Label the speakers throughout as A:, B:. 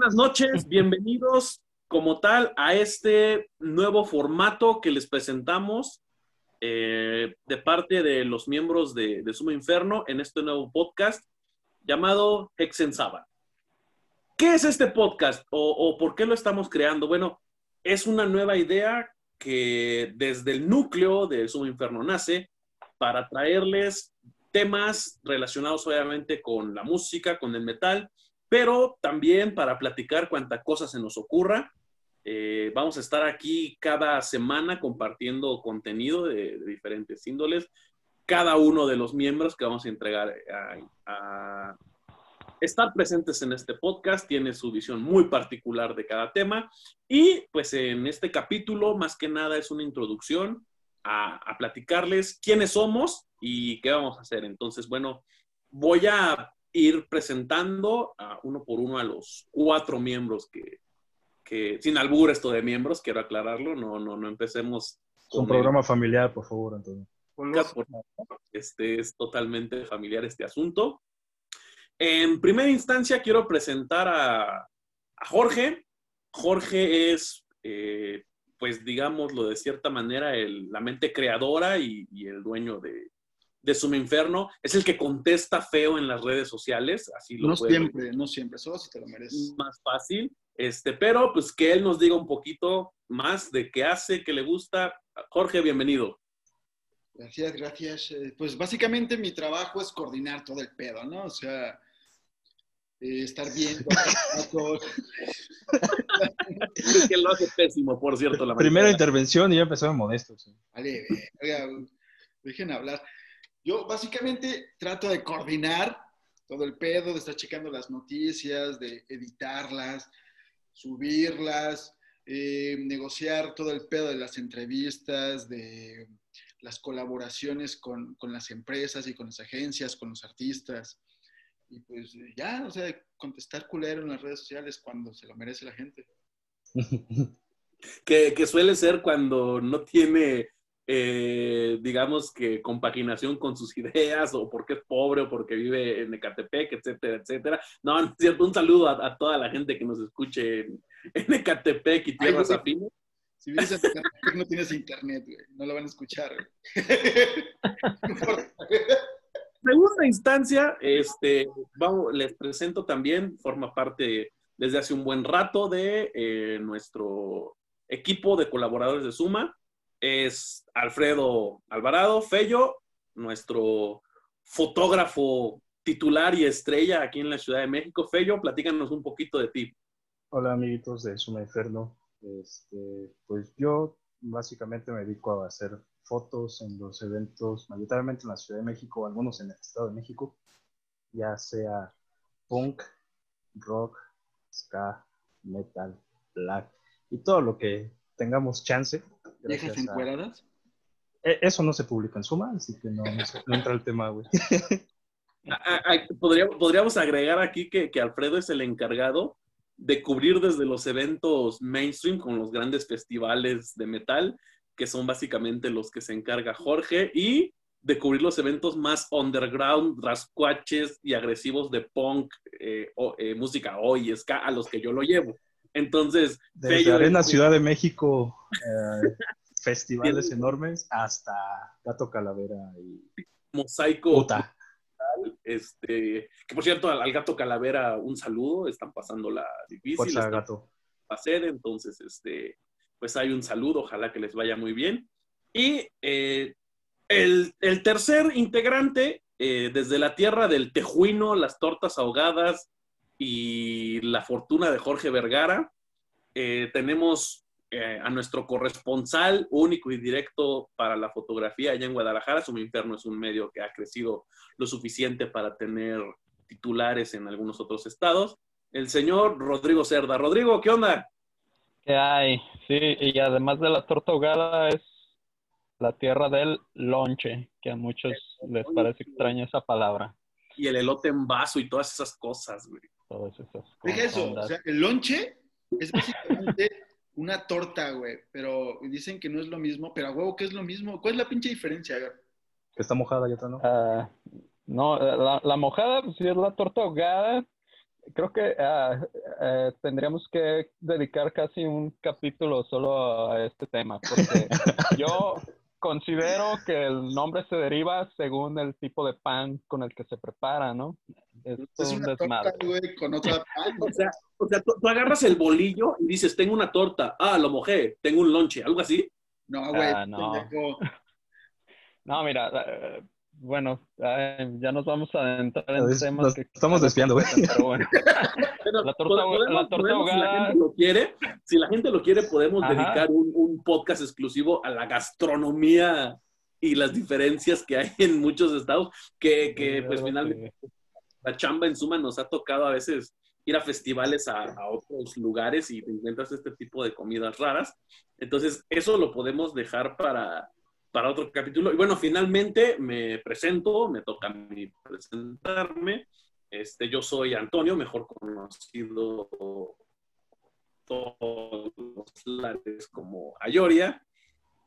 A: buenas noches, bienvenidos como tal a este nuevo formato que les presentamos eh, de parte de los miembros de, de, Sumo Inferno en este nuevo podcast llamado Hexen Saba. ¿Qué es este podcast o, o por qué lo estamos creando? Bueno, es una nueva idea que desde el núcleo de Sumo Inferno nace para traerles temas relacionados obviamente con la música, con el metal, pero también para platicar cuánta cosa se nos ocurra. Eh, vamos a estar aquí cada semana compartiendo contenido de, diferentes índoles. Cada uno de los miembros que vamos a entregar a, a, estar presentes en este podcast tiene su visión muy particular de cada tema. Y pues en este capítulo, más que nada, es una introducción a, a platicarles quiénes somos y qué vamos a hacer. Entonces, bueno, voy a ir presentando a uno por uno a los cuatro miembros que, que sin albur esto de miembros, quiero aclararlo, no, no, no empecemos.
B: Es un programa el... familiar, por favor, Antonio.
A: Este es totalmente familiar este asunto. En primera instancia quiero presentar a, a Jorge. Jorge es, eh, pues digámoslo de cierta manera, el, la mente creadora y, y el dueño de, de Sumo Inferno, es el que contesta feo en las redes sociales, así lo
C: No siempre, ver. no siempre, solo si te lo mereces.
A: Más fácil, este, pero pues que él nos diga un poquito más de qué hace, qué le gusta. Jorge, bienvenido.
C: Gracias, gracias. Pues básicamente mi trabajo es coordinar todo el pedo, ¿no? O sea, eh, estar bien.
A: que lo hace pésimo, por cierto. La
B: Primera intervención y ya empezó modesto. Sí.
C: Vale, oiga, dejen hablar. Yo básicamente trato de coordinar todo el pedo, de estar checando las noticias, de editarlas, subirlas, eh, negociar todo el pedo de las entrevistas, de las colaboraciones con, con, las empresas y con las agencias, con los artistas. Y pues ya, o sea, contestar culero en las redes sociales cuando se lo merece la gente.
A: que, que suele ser cuando no tiene eh, digamos que compaginación con sus ideas o porque es pobre o porque vive en Ecatepec, etcétera, etcétera. No, no es cierto, un saludo a, a, toda la gente que nos escuche en, en Ecatepec y tierras afines.
C: Si vives en Ecatepec no tienes internet, güey. No lo van a escuchar.
A: Segunda instancia, este, vamos, les presento también, forma parte desde hace un buen rato de eh, nuestro equipo de colaboradores de Suma es Alfredo Alvarado Fello, nuestro fotógrafo titular y estrella aquí en la Ciudad de México. Fello, platícanos un poquito de ti.
B: Hola, amiguitos de Suma Inferno. Este, pues yo básicamente me dedico a hacer fotos en los eventos, mayoritariamente en la Ciudad de México, algunos en el Estado de México, ya sea punk, rock, ska, metal, black y todo lo que tengamos chance
C: ¿Viejas encueradas?
B: A... Eso no se publica en Suma, así que no, no, no entra el tema, güey.
A: Podríamos, podríamos agregar aquí que, que, Alfredo es el encargado de cubrir desde los eventos mainstream con los grandes festivales de metal, que son básicamente los que se encarga Jorge, y de cubrir los eventos más underground, rascuaches y agresivos de punk, eh, o, eh, música hoy, ska, a los que yo lo llevo. Entonces,
B: desde Fello Arena, es... Ciudad de México, eh, festivales enormes, hasta Gato Calavera y
A: Mosaico.
B: Puta.
A: Este, que por cierto, al, al, Gato Calavera un saludo, están pasando la difícil.
B: Fuerza, gato.
A: Hacer, entonces, este, pues hay un saludo, ojalá que les vaya muy bien. Y eh, el, el, tercer integrante, eh, desde la tierra del tejuino, las tortas ahogadas, y la fortuna de Jorge Vergara. Eh, tenemos eh, a nuestro corresponsal único y directo para la fotografía allá en Guadalajara. Sumo Inferno es un medio que ha crecido lo suficiente para tener titulares en algunos otros estados. El señor Rodrigo Cerda. Rodrigo, ¿qué onda?
D: ¿Qué hay? Sí, y además de la torta ahogada es la tierra del lonche, que a muchos les parece extraña esa palabra.
A: Y el elote en vaso y todas esas cosas, güey
D: todas esas
C: Deja eso, o sea, el lonche es básicamente una torta, güey, pero dicen que no es lo mismo, pero a huevo que es lo mismo. ¿Cuál es la pinche diferencia?
B: Que está mojada y otra no.
D: Uh, no, la, la, mojada, pues sí es la torta ahogada. Creo que uh, eh, tendríamos que dedicar casi un capítulo solo a este tema, porque yo considero que el nombre se deriva según el tipo de pan con el que se prepara, ¿no?
C: Es, es una torta, güey, con otra pan.
A: o sea, o sea tú, tú, agarras el bolillo y dices, tengo una torta. Ah, lo mojé, tengo un lonche, algo así.
C: No, güey.
D: Ah, no. no, mira, eh, bueno, ya nos vamos a adentrar en
B: Nos-
D: temas
B: nos
D: que
B: estamos desviando, güey.
D: Pero bueno.
A: Pero
D: La torta
A: podemos-
D: ahogada- la torta
A: podemos, Si la
D: ahogada-
A: gente lo quiere, si la gente lo quiere, podemos
D: Ajá.
A: dedicar un, un podcast exclusivo a la gastronomía y las diferencias que hay en muchos estados, que, que pues finalmente la chamba en suma nos ha tocado a veces ir a festivales a, a otros lugares y te encuentras este tipo de comidas raras. Entonces, eso lo podemos dejar para, para otro capítulo. Y bueno, finalmente me presento, me toca a mí presentarme. Este, yo soy Antonio, mejor conocido todos los lares como Ayoria.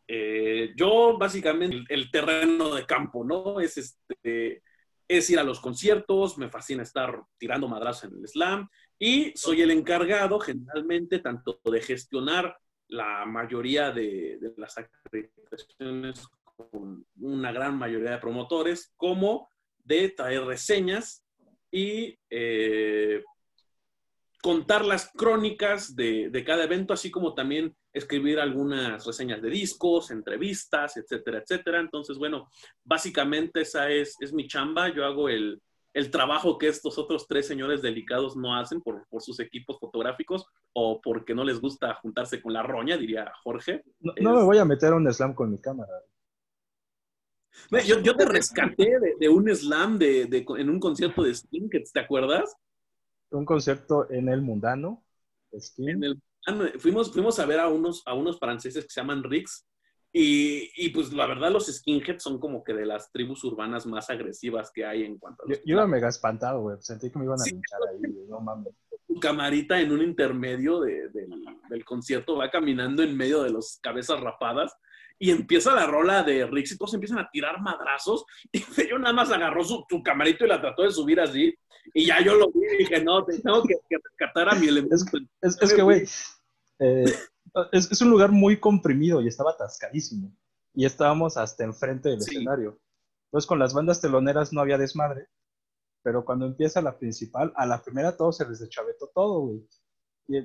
A: Eh, yo básicamente el, terreno de campo, ¿no? Es este es ir a los conciertos, me fascina estar tirando madrazos en el slam y soy el encargado generalmente tanto de gestionar la mayoría de, las acreditaciones con una gran mayoría de promotores, como de traer reseñas y eh, contar las crónicas de, de, cada evento, así como también escribir algunas reseñas de discos, entrevistas, etcétera, etcétera. Entonces, bueno, básicamente esa es, es mi chamba. Yo hago el, el, trabajo que estos otros tres señores delicados no hacen por, por, sus equipos fotográficos o porque no les gusta juntarse con la roña, diría Jorge.
B: No, me voy a meter a un slam con mi cámara.
A: Yo, yo te rescaté de, de un slam de, de, en un concierto de Sting, ¿te acuerdas?
B: Un concierto en el mundano.
A: Sting. En el fuimos, fuimos a ver a unos, a unos franceses que se llaman Ricks y, y, pues la verdad los skinheads son como que de las tribus urbanas más agresivas que hay en cuanto a
B: los... Yo, yo iba mega espantado, güey. Sentí que me iban a sí. linchar ahí, güey. No mames.
A: Tu camarita en un intermedio de, de, del concierto va caminando en medio de los cabezas rapadas y empieza la rola de Ricks y todos empiezan a tirar madrazos y yo nada más agarró su, su camarito y la trató de subir así y ya yo lo vi y dije, no, tengo que, que rescatar a mi elemento.
B: Es, es, es que, güey, eh, es, es, un lugar muy comprimido y estaba atascadísimo. Y estábamos hasta enfrente del sí. escenario. Entonces, con las bandas teloneras no había desmadre, pero cuando empieza la principal, a la primera todo se les deschavetó todo, güey. Y,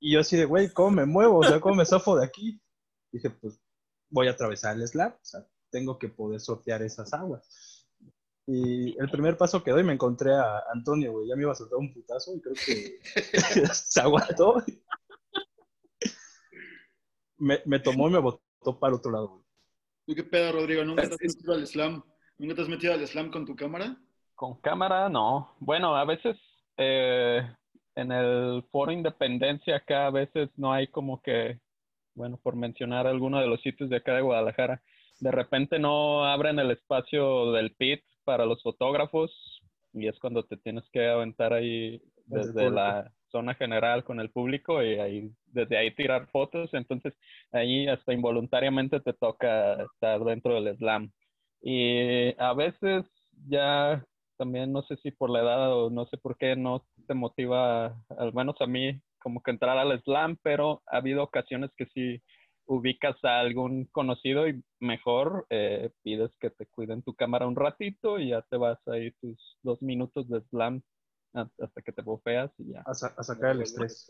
B: y, yo así de, güey, ¿cómo me muevo? O sea, ¿cómo me zafo de aquí? dije, pues, voy a atravesar el slab, o sea, tengo que poder sortear esas aguas. Y el primer paso que doy me encontré a Antonio, güey. Ya me iba a soltar un putazo y creo que se aguantó. Me, me, tomó y me botó para el otro lado, güey.
C: ¿Tú qué pedo, Rodrigo? ¿Nunca te has metido al slam? ¿Nunca te has metido al slam con tu cámara?
D: Con cámara, no. Bueno, a veces eh, en el foro Independencia acá a veces no hay como que, bueno, por mencionar alguno de los sitios de acá de Guadalajara, de repente no abren el espacio del pit para los fotógrafos y es cuando te tienes que aventar ahí desde la zona general con el público y ahí desde ahí tirar fotos, entonces ahí hasta involuntariamente te toca estar dentro del slam. Y a veces ya también no sé si por la edad o no sé por qué no te motiva, al menos a mí, como que entrar al slam, pero ha habido ocasiones que sí ubicas a algún conocido y mejor eh, pides que te cuiden tu cámara un ratito y ya te vas ahí tus dos minutos de slam hasta que te bofeas y ya.
B: A, sa a sacar el estrés.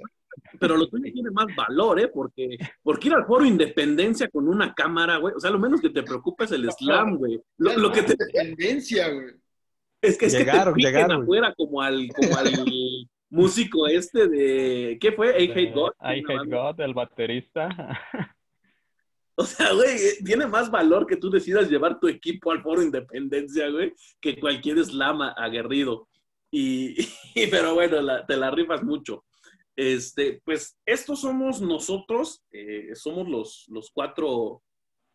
A: Pero lo tuyo tiene más valor, ¿eh? Porque, porque ir al foro Independencia con una cámara, güey, o sea, lo menos que te preocupa es el slam, güey. Lo, lo, que te...
C: Independencia, güey.
A: Es que es
B: llegaron,
A: que te
B: llegaron,
A: afuera como al, como al músico este de... ¿Qué fue? I Hate God.
D: I Hate God, el baterista.
A: O sea, güey, tiene más valor que tú decidas llevar tu equipo al foro Independencia, güey, que cualquier slam aguerrido. Y, pero bueno, te la rifas mucho. Este, pues estos somos nosotros, eh, somos los, los cuatro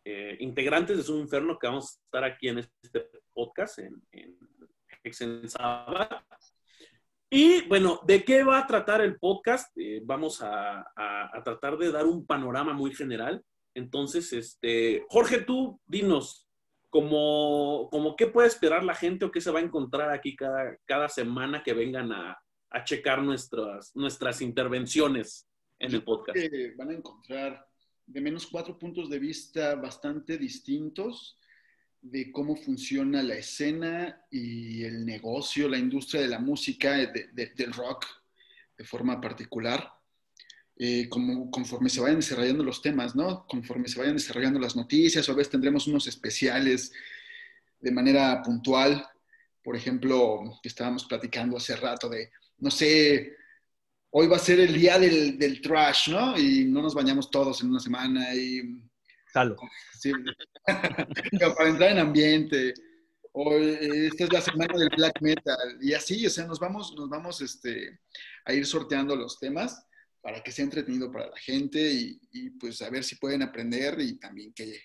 A: eh, integrantes de Su Inferno que vamos a estar aquí en este podcast, en, en Exensaba. Y bueno, ¿de qué va a tratar el podcast? Eh, vamos a, a, a, tratar de dar un panorama muy general. Entonces, este, Jorge, tú dinos, como, como qué puede esperar la gente o qué se va a encontrar aquí cada, cada semana que vengan a, a checar nuestras, nuestras intervenciones en el podcast.
C: Que van a encontrar de menos cuatro puntos de vista bastante distintos de cómo funciona la escena y el negocio, la industria de la música, del rock de forma particular. Eh, como, conforme se vayan desarrollando los temas, ¿no? Conforme se vayan desarrollando las noticias, o a veces tendremos unos especiales de manera puntual. Por ejemplo, que estábamos platicando hace rato de, no sé, hoy va a ser el día del, del trash, ¿no? Y no nos bañamos todos en una semana y...
B: Jalo.
C: Sí, para entrar en ambiente. Hoy, esta es la semana del black metal. Y así, o sea, nos vamos, nos vamos este, a ir sorteando los temas para que sea entretenido para la gente y, pues a ver si pueden aprender y también que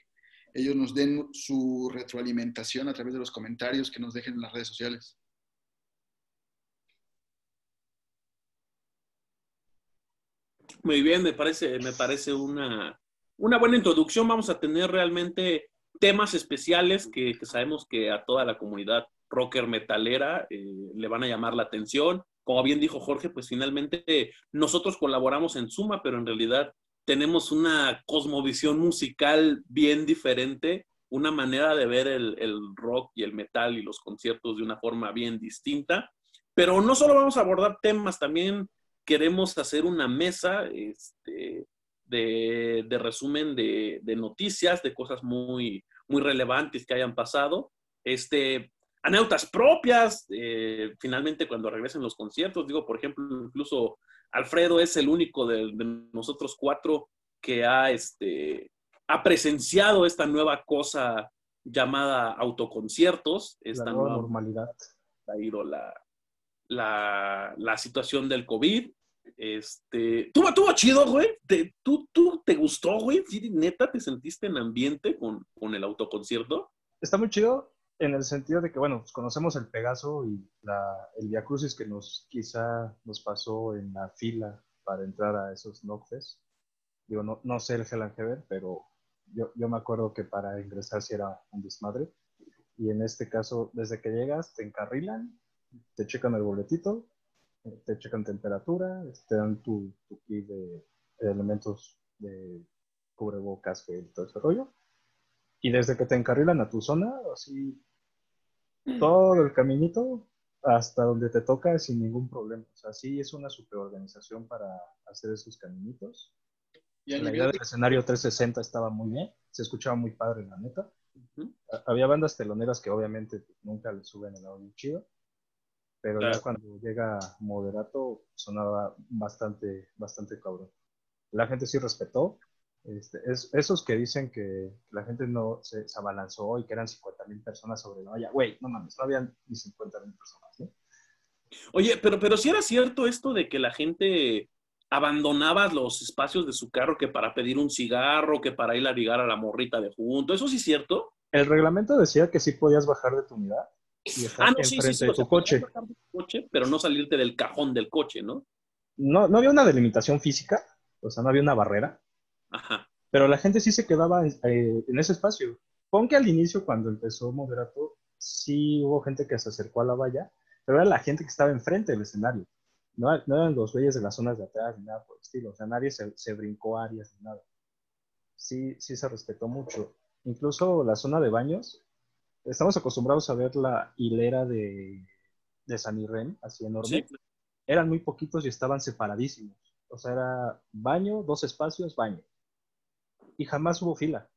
C: ellos nos den su retroalimentación a través de los comentarios que nos dejen en las redes sociales.
A: Muy bien, me parece, me parece una, una buena introducción. Vamos a tener realmente temas especiales que, que sabemos que a toda la comunidad rocker metalera eh, le van a llamar la atención. Como bien dijo Jorge, pues finalmente nosotros colaboramos en Suma, pero en realidad tenemos una cosmovisión musical bien diferente, una manera de ver el, el rock y el metal y los conciertos de una forma bien distinta. Pero no solo vamos a abordar temas, también queremos hacer una mesa este, de, de, resumen de, de, noticias, de cosas muy, muy relevantes que hayan pasado. Este, anécdotas propias, eh, finalmente cuando regresen los conciertos, digo, por ejemplo, incluso Alfredo es el único de, de nosotros cuatro que ha, este, ha presenciado esta nueva cosa llamada autoconciertos, esta
B: la nueva, nueva normalidad.
A: Ha ido la, la, la, situación del COVID. Este, ¿tuvo, tuvo chido, güey? ¿Te, tú, ¿Tú te gustó, güey? ¿Sí, neta te sentiste en ambiente con, con el autoconcierto?
B: Está muy chido en el sentido de que, bueno, pues conocemos el Pegaso y la, el Via Crucis que nos quizá nos pasó en la fila para entrar a esos Noctes. Digo, no, no sé el Heaven, pero yo, yo me acuerdo que para ingresar sí era un desmadre. Y en este caso, desde que llegas, te encarrilan, te checan el boletito, te checan temperatura, te dan tu, tu kit de, de, elementos de cubrebocas, y todo ese rollo. Y desde que te encarrilan a tu zona, así todo el caminito hasta donde te toca sin ningún problema. O sea, sí es una superorganización para hacer esos caminitos. ¿Y la idea del de... escenario 360 estaba muy bien, se escuchaba muy padre, la neta. Uh -huh. Había bandas teloneras que obviamente nunca le suben el audio chido, pero claro. ya cuando llega Moderato sonaba bastante, bastante cabrón. La gente sí respetó. Este, es, esos que dicen que la gente no se, se abalanzó y que eran 50 mil personas sobre la olla, güey, no mames, no habían ni 50 mil personas.
A: Oye, pero, pero si sí era cierto esto de que la gente abandonaba los espacios de su carro que para pedir un cigarro, que para ir a ligar a la morrita de junto, ¿eso sí es cierto?
B: El reglamento decía que sí podías bajar de tu unidad y estar
A: ah, no, sí,
B: enfrente
A: sí,
B: de tu coche.
A: coche. Pero no salirte del cajón del coche, ¿no?
B: No, no había una delimitación física, o sea, no había una barrera.
A: Ajá.
B: Pero la gente sí se quedaba eh, en ese espacio. Pon que al inicio, cuando empezó Moderato, sí hubo gente que se acercó a la valla, pero era la gente que estaba enfrente del escenario. No, no eran los güeyes de las zonas de atrás ni nada por el estilo. O sea, nadie se, se brincó áreas ni nada. Sí, sí se respetó mucho. Incluso la zona de baños, estamos acostumbrados a ver la hilera de, de San Irene, así enorme. Sí. Eran muy poquitos y estaban separadísimos. O sea, era baño, dos espacios, baño. Y jamás hubo fila.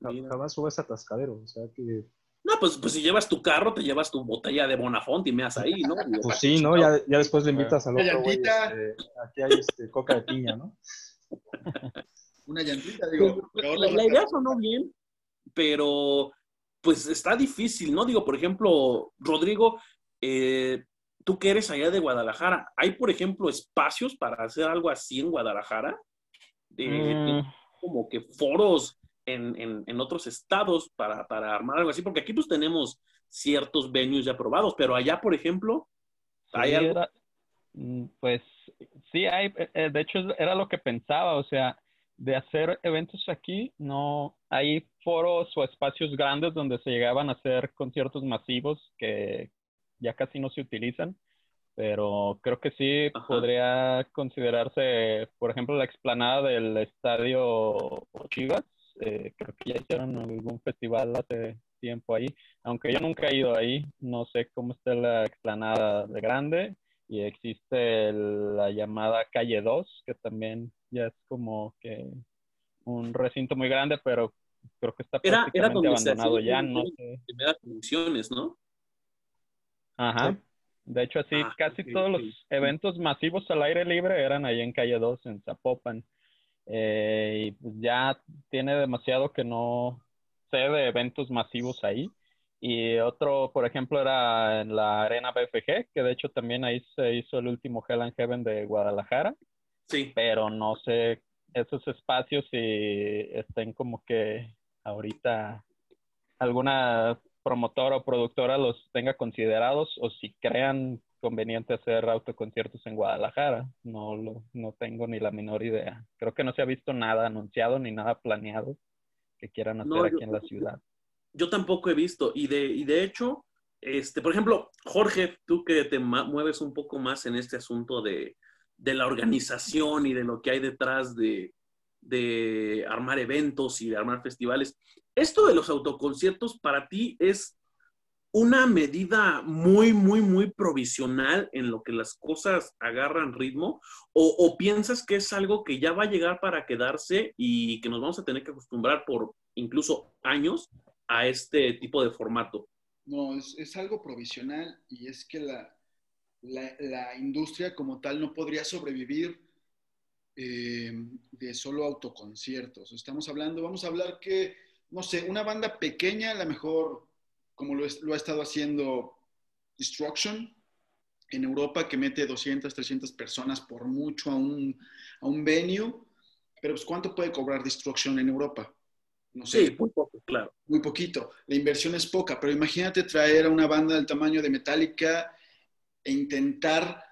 B: Mira. Jamás hubo ese atascadero. O sea que.
A: No, pues, pues si llevas tu carro, te llevas tu botella de Bonafont y me das ahí, ¿no?
B: Pues sí, ¿no? Ya, ya después le invitas al otro güey. Este, aquí hay este, coca de piña, ¿no?
C: Una llantita, digo.
A: La, la idea sonó bien, pero pues está difícil, ¿no? Digo, por ejemplo, Rodrigo, eh, tú que eres allá de Guadalajara, ¿hay, por ejemplo, espacios para hacer algo así en Guadalajara? Eh, mm. Como que foros en, en, en otros estados para, para, armar algo así, porque aquí pues tenemos ciertos venues ya aprobados, pero allá, por ejemplo, ¿hay
D: sí,
A: algo?
D: Era, mm, pues sí, hay, eh, de hecho era lo que pensaba, o sea, de hacer eventos aquí, no hay foros o espacios grandes donde se llegaban a hacer conciertos masivos que ya casi no se utilizan, pero creo que sí podría considerarse, por ejemplo, la explanada del estadio Chivas. Eh, creo que ya hicieron algún festival hace tiempo ahí, aunque yo nunca he ido ahí, no sé cómo está la explanada de grande y existe la llamada calle 2, que también ya es como que un recinto muy grande, pero creo que está prácticamente abandonado ya, no sé.
A: funciones, ¿no?
D: Ajá. De hecho, así ah, casi todos los eventos masivos al aire libre eran ahí en Calle 2, en Zapopan. Eh, y pues ya tiene demasiado que no sé de eventos masivos ahí. Y otro, por ejemplo, era en la Arena BFG, que de hecho también ahí se hizo el último Hell and Heaven de Guadalajara.
A: Sí.
D: Pero no sé esos espacios si estén como que ahorita alguna promotora o productora los tenga considerados o si crean conveniente hacer autoconciertos en Guadalajara. No, lo, no tengo ni la menor idea. Creo que no se ha visto nada anunciado ni nada planeado que quieran hacer aquí en la ciudad.
A: Yo tampoco he visto y de, y de hecho, este, por ejemplo, Jorge, tú que te mueves un poco más en este asunto de, de la organización y de lo que hay detrás de, de armar eventos y de armar festivales. Esto de los autoconciertos para ti es una medida muy, muy, muy provisional en lo que las cosas agarran ritmo o, piensas que es algo que ya va a llegar para quedarse y que nos vamos a tener que acostumbrar por incluso años a este tipo de formato?
C: No, es, algo provisional y es que la, la, industria como tal no podría sobrevivir eh, de solo autoconciertos. Estamos hablando, vamos a hablar que, no sé, una banda pequeña, a lo mejor como lo, ha estado haciendo Destruction en Europa, que mete 200, 300 personas por mucho a un, a un venue, pero pues ¿cuánto puede cobrar Destruction en Europa?
A: No sé. Sí, muy poco, claro.
C: Muy poquito. La inversión es poca, pero imagínate traer a una banda del tamaño de Metallica e intentar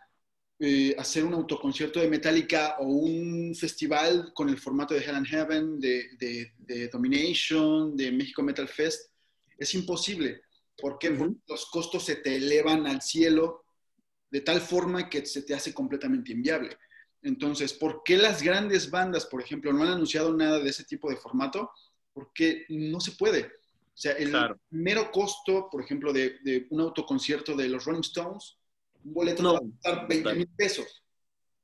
C: eh, hacer un autoconcierto de Metallica o un festival con el formato de Hell and Heaven, de, de, Domination, de México Metal Fest, es imposible. ¿Por qué? Porque los costos se te elevan al cielo de tal forma que se te hace completamente inviable. Entonces, ¿por qué las grandes bandas, por ejemplo, no han anunciado nada de ese tipo de formato? Porque no se puede. O sea, el mero costo, por ejemplo, de, de, un autoconcierto de los Rolling Stones un boleto no, va a costar 20 mil pesos.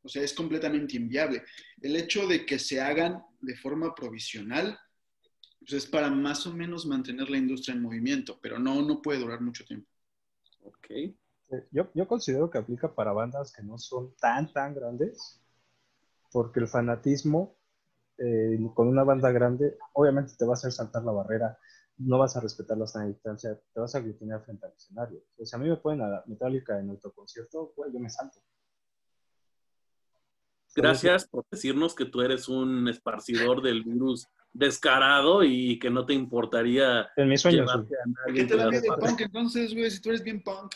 C: O sea, es completamente inviable. El hecho de que se hagan de forma provisional, pues es para más o menos mantener la industria en movimiento, pero no, no puede durar mucho tiempo.
A: Ok.
B: Yo, yo considero que aplica para bandas que no son tan, tan grandes, porque el fanatismo eh, con una banda grande, obviamente te va a hacer saltar la barrera no vas a respetar la sana distancia, te vas a aglutinar frente al escenario. O si a mí me ponen a Metallica en autoconcierto, pues yo me salto.
A: Gracias por decirnos que tú eres un esparcidor del virus descarado y que no te importaría.
B: En mis sueños.
C: ¿Por qué te da miedo punk entonces, güey? Si tú eres bien punk.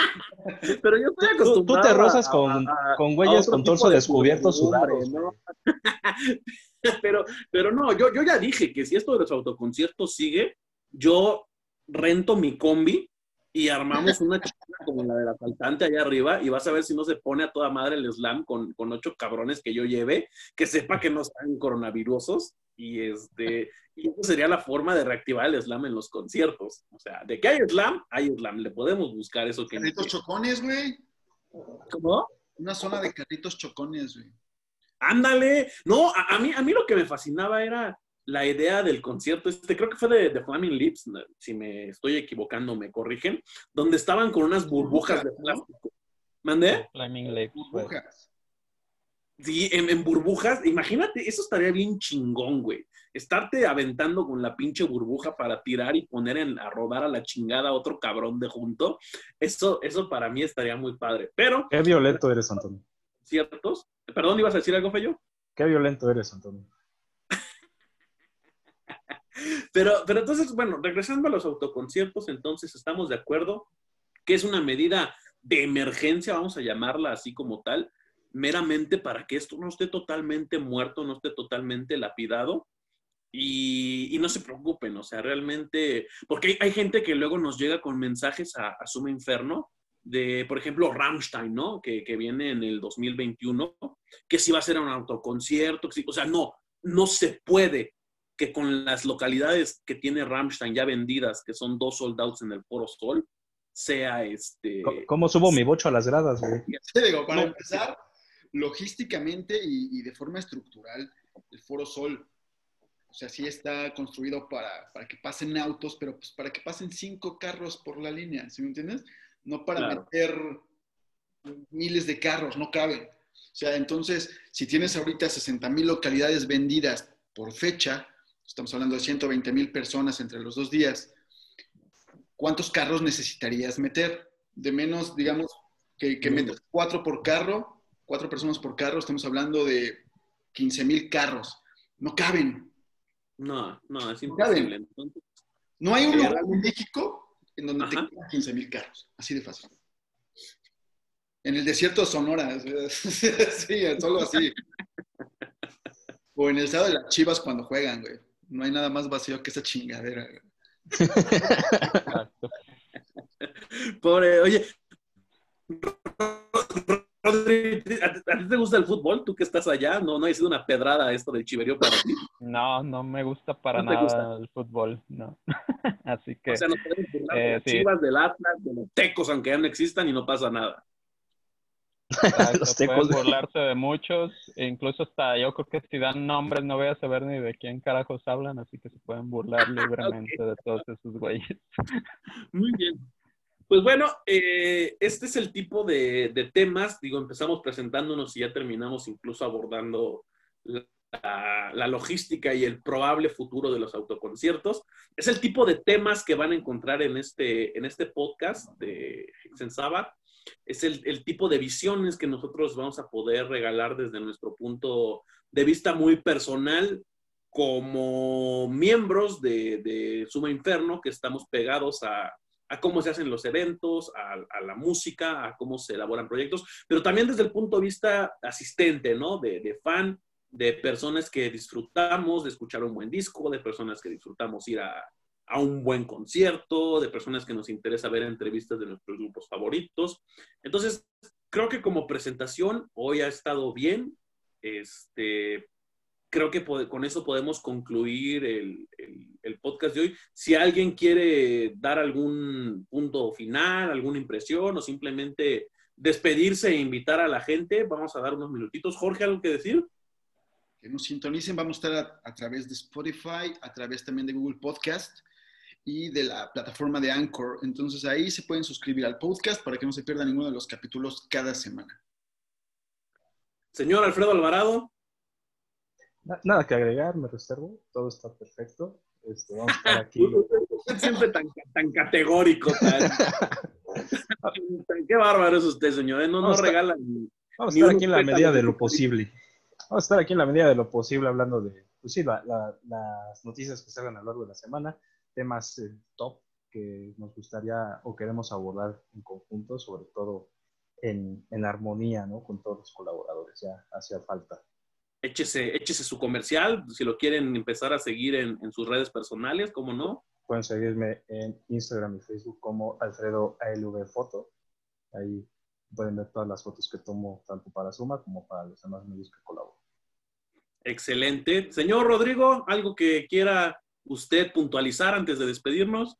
A: Pero yo estoy acostumbrado.
B: Tú, te rozas con, con güeyes con torso descubierto sudados. ¿no?
A: pero, pero no, yo, yo ya dije que si esto de los autoconciertos sigue, yo rento mi combi y armamos una chica como la del asaltante allá arriba y vas a ver si no se pone a toda madre el slam con, con ocho cabrones que yo lleve, que sepa que no están coronavirusos y este y esa sería la forma de reactivar el slam en los conciertos. O sea, de que hay slam, hay slam, le podemos buscar eso que...
C: Carritos chocones, güey.
A: ¿Cómo?
C: Una zona de carritos chocones, güey.
A: Ándale. No, a, mí, a mí lo que me fascinaba era la idea del concierto, este creo que fue de, de, Flaming Lips, si me estoy equivocando, me corrigen, donde estaban con unas burbujas de plástico. ¿Mandé?
D: Flaming Lips.
C: Burbujas.
A: Sí, en, burbujas, imagínate, eso estaría bien chingón, güey. Estarte aventando con la pinche burbuja para tirar y poner en, a rodar a la chingada a otro cabrón de junto. Eso, eso para mí estaría muy padre. Pero.
B: Qué violento eres, Antonio.
A: Ciertos. Perdón, ¿ibas a decir algo, Feyo?
B: Qué violento eres, Antonio.
A: Pero, pero entonces, bueno, regresando a los autoconciertos, entonces estamos de acuerdo que es una medida de emergencia, vamos a llamarla así como tal, meramente para que esto no esté totalmente muerto, no esté totalmente lapidado. Y, no se preocupen, o sea, realmente, porque hay, gente que luego nos llega con mensajes a, a Suma Inferno de, por ejemplo, Rammstein, ¿no? Que, que viene en el 2021, que sí va a ser un autoconcierto, que o sea, no, no se puede que con las localidades que tiene Rammstein ya vendidas, que son dos soldados en el Foro Sol, sea este...
B: ¿Cómo subo mi bocho a las gradas, güey?
C: Sí, digo, para
A: No.
C: empezar, logísticamente y, y de forma estructural, el Foro Sol, o sea, sí está construido para, para que pasen autos, pero pues para que pasen cinco carros por la línea, ¿sí me entiendes? No para
A: Claro.
C: meter miles de carros, no caben. O sea, entonces, si tienes ahorita 60 mil localidades vendidas por fecha, estamos hablando de 120 mil personas entre los dos días, ¿cuántos carros necesitarías meter? De menos, digamos, que, que
A: Mm.
C: metas cuatro por carro, cuatro personas por carro, estamos hablando de 15 mil carros. No caben.
A: No, no, es
C: No caben.
A: imposible. Entonces,
C: No hay un lugar en México en donde te
A: Ajá.
C: quedan 15 mil carros. Así de fácil. En el desierto de Sonora. sí, solo así. O en el estado de las chivas cuando juegan, güey. No hay nada más vacío que esa chingadera.
A: Pobre, oye, Rodri, ¿a ti te gusta el fútbol? ¿Tú que estás allá? ¿No, no ha sido una pedrada esto del chiverío para ti?
D: No, no me gusta para
A: ¿No te
D: nada
A: gusta?
D: el fútbol, no. Así que
A: O sea, nos podemos burlar de las
D: sí.
A: chivas, del Atlas, de los tecos, aunque ya no existan y no pasa nada.
D: Exacto,
B: Los
D: pueden burlarse de muchos, e incluso hasta yo creo que si dan nombres no voy a saber ni de quién carajos hablan, así que se pueden burlar libremente de todos esos güeyes.
A: Muy bien. Pues bueno, eh, este es el tipo de, de temas, digo, empezamos presentándonos y ya terminamos incluso abordando la, la logística y el probable futuro de los autoconciertos. Es el tipo de temas que van a encontrar en este, en este podcast de Hexen Sabbath. Es el, el tipo de visiones que nosotros vamos a poder regalar desde nuestro punto de vista muy personal como miembros de, de Suma Inferno, que estamos pegados a, a cómo se hacen los eventos, a, la música, a cómo se elaboran proyectos, pero también desde el punto de vista asistente, ¿no? De, de fan, de personas que disfrutamos de escuchar un buen disco, de personas que disfrutamos ir a, a un buen concierto, de personas que nos interesa ver entrevistas de nuestros grupos favoritos. Entonces, creo que como presentación hoy ha estado bien. Este, creo que con eso podemos concluir el, el, podcast de hoy. Si alguien quiere dar algún punto final, alguna impresión o simplemente despedirse e invitar a la gente, vamos a dar unos minutitos. Jorge, ¿algo que decir?
C: Que nos sintonicen, vamos a estar a través de Spotify, a través también de Google Podcast y de la plataforma de Anchor. Entonces ahí se pueden suscribir al podcast para que no se pierdan ninguno de los capítulos cada semana.
A: Señor Alfredo Alvarado.
B: Nada que agregar, me reservo. Todo está perfecto. Este, vamos a estar aquí.
A: Siempre tan, tan categórico. Tan... Qué bárbaro es usted, señor. ¿eh? No regalan.
B: Vamos a estar aquí en la medida de lo posible. Vamos a estar aquí en la medida de lo posible hablando de, pues sí, la, la, las noticias que salgan a lo largo de la semana, temas eh, top que nos gustaría o queremos abordar en conjunto, sobre todo en, en armonía, ¿no? Con todos los colaboradores, ya hacía falta.
A: Échese, échese su comercial, si lo quieren empezar a seguir en, en sus redes personales, ¿cómo no?
B: Pueden seguirme en Instagram y Facebook como Alfredo ALV Foto. Ahí pueden ver todas las fotos que tomo tanto para Suma como para los demás medios que colaboro.
A: Excelente. Señor Rodrigo, ¿algo que quiera usted puntualizar antes de despedirnos?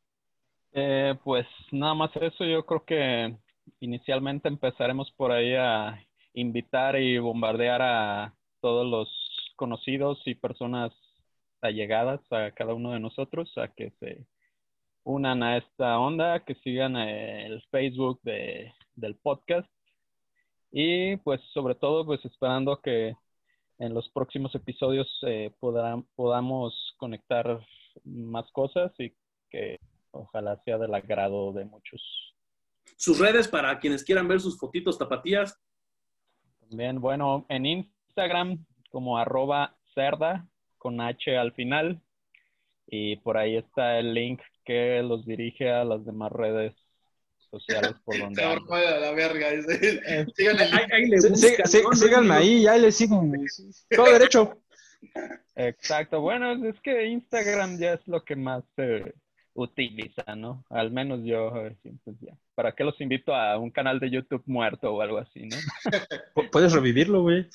D: Eh, pues nada más eso, yo creo que inicialmente empezaremos por ahí a invitar y bombardear a todos los conocidos y personas allegadas a cada uno de nosotros a que se unan a esta onda, que sigan el Facebook de, del podcast y pues sobre todo pues esperando que en los próximos episodios eh, podamos conectar más cosas y que ojalá sea del agrado de muchos.
A: Sus redes para quienes quieran ver sus fotitos tapatías.
D: También, bueno, en Instagram como arroba cerda con H al final y por ahí está el link que los dirige a las demás redes sociales por donde
C: a la verga.
A: Eh, síganme, ahí,
B: ya le sigo. Todo derecho.
D: Exacto. Bueno, es que Instagram ya es lo que más se utiliza, ¿no? Al menos yo, pues ya. ¿Para qué los invito a un canal de YouTube muerto o algo así, no?
B: Puedes revivirlo, güey.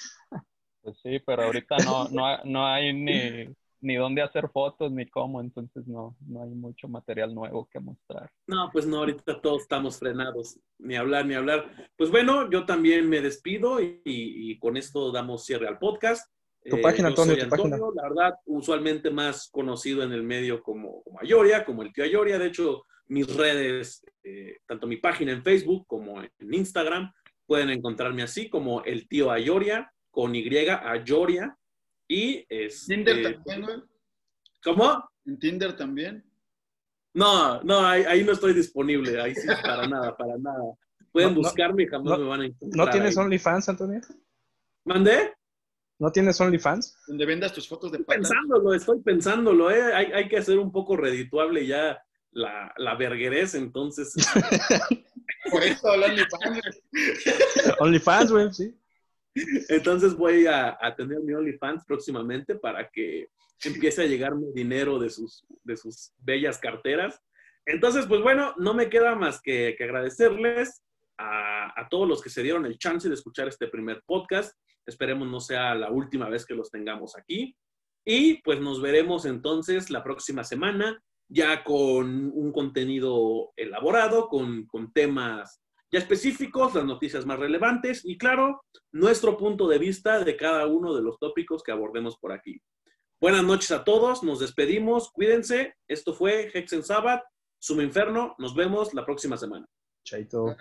D: Pues sí, pero ahorita no, no, no hay ni, ni dónde hacer fotos ni cómo, entonces no, no hay mucho material nuevo que mostrar.
A: No, pues no, ahorita todos estamos frenados, ni hablar, ni hablar. Pues bueno, yo también me despido y, y con esto damos cierre al podcast.
B: Tu página,
A: Eh, yo
B: Antonio,
A: soy
B: tu página.
A: La verdad, usualmente más conocido en el medio como, como Ayoria, como el tío Ayoria. De hecho, mis redes, eh, tanto mi página en Facebook como en Instagram, pueden encontrarme así como el tío Ayoria, con Y, Ayoria. Y este,
C: Tinder también, güey.
A: ¿Cómo?
C: En Tinder también.
A: No, no, ahí, ahí no estoy disponible. Ahí sí, para nada, para nada. Pueden
B: No,
A: buscarme y jamás
B: no,
A: me van a encontrar.
B: ¿No tienes
A: ahí.
B: OnlyFans, Antonio?
A: ¿Mandé?
B: ¿No tienes OnlyFans?
C: Donde vendas tus fotos de
A: Estoy
C: patas.
A: pensándolo, estoy pensándolo, ¿eh? Hay, hay que hacer un poco redituable ya la, la verguerez, entonces.
C: Por eso pan, güey.
B: OnlyFans, güey, sí.
A: Entonces voy a, a tener mi OnlyFans próximamente para que empiece a llegarme dinero de sus, de sus bellas carteras. Entonces, pues bueno, no me queda más que, que agradecerles a, a todos los que se dieron el chance de escuchar este primer podcast. Esperemos no sea la última vez que los tengamos aquí. Y pues nos veremos entonces la próxima semana, ya con un contenido elaborado, con, con temas ya específicos, las noticias más relevantes y claro, nuestro punto de vista de cada uno de los tópicos que abordemos por aquí. Buenas noches a todos, nos despedimos, cuídense. Esto fue Hexen Sabbath, Suma Inferno, nos vemos la próxima semana.
B: Chaito.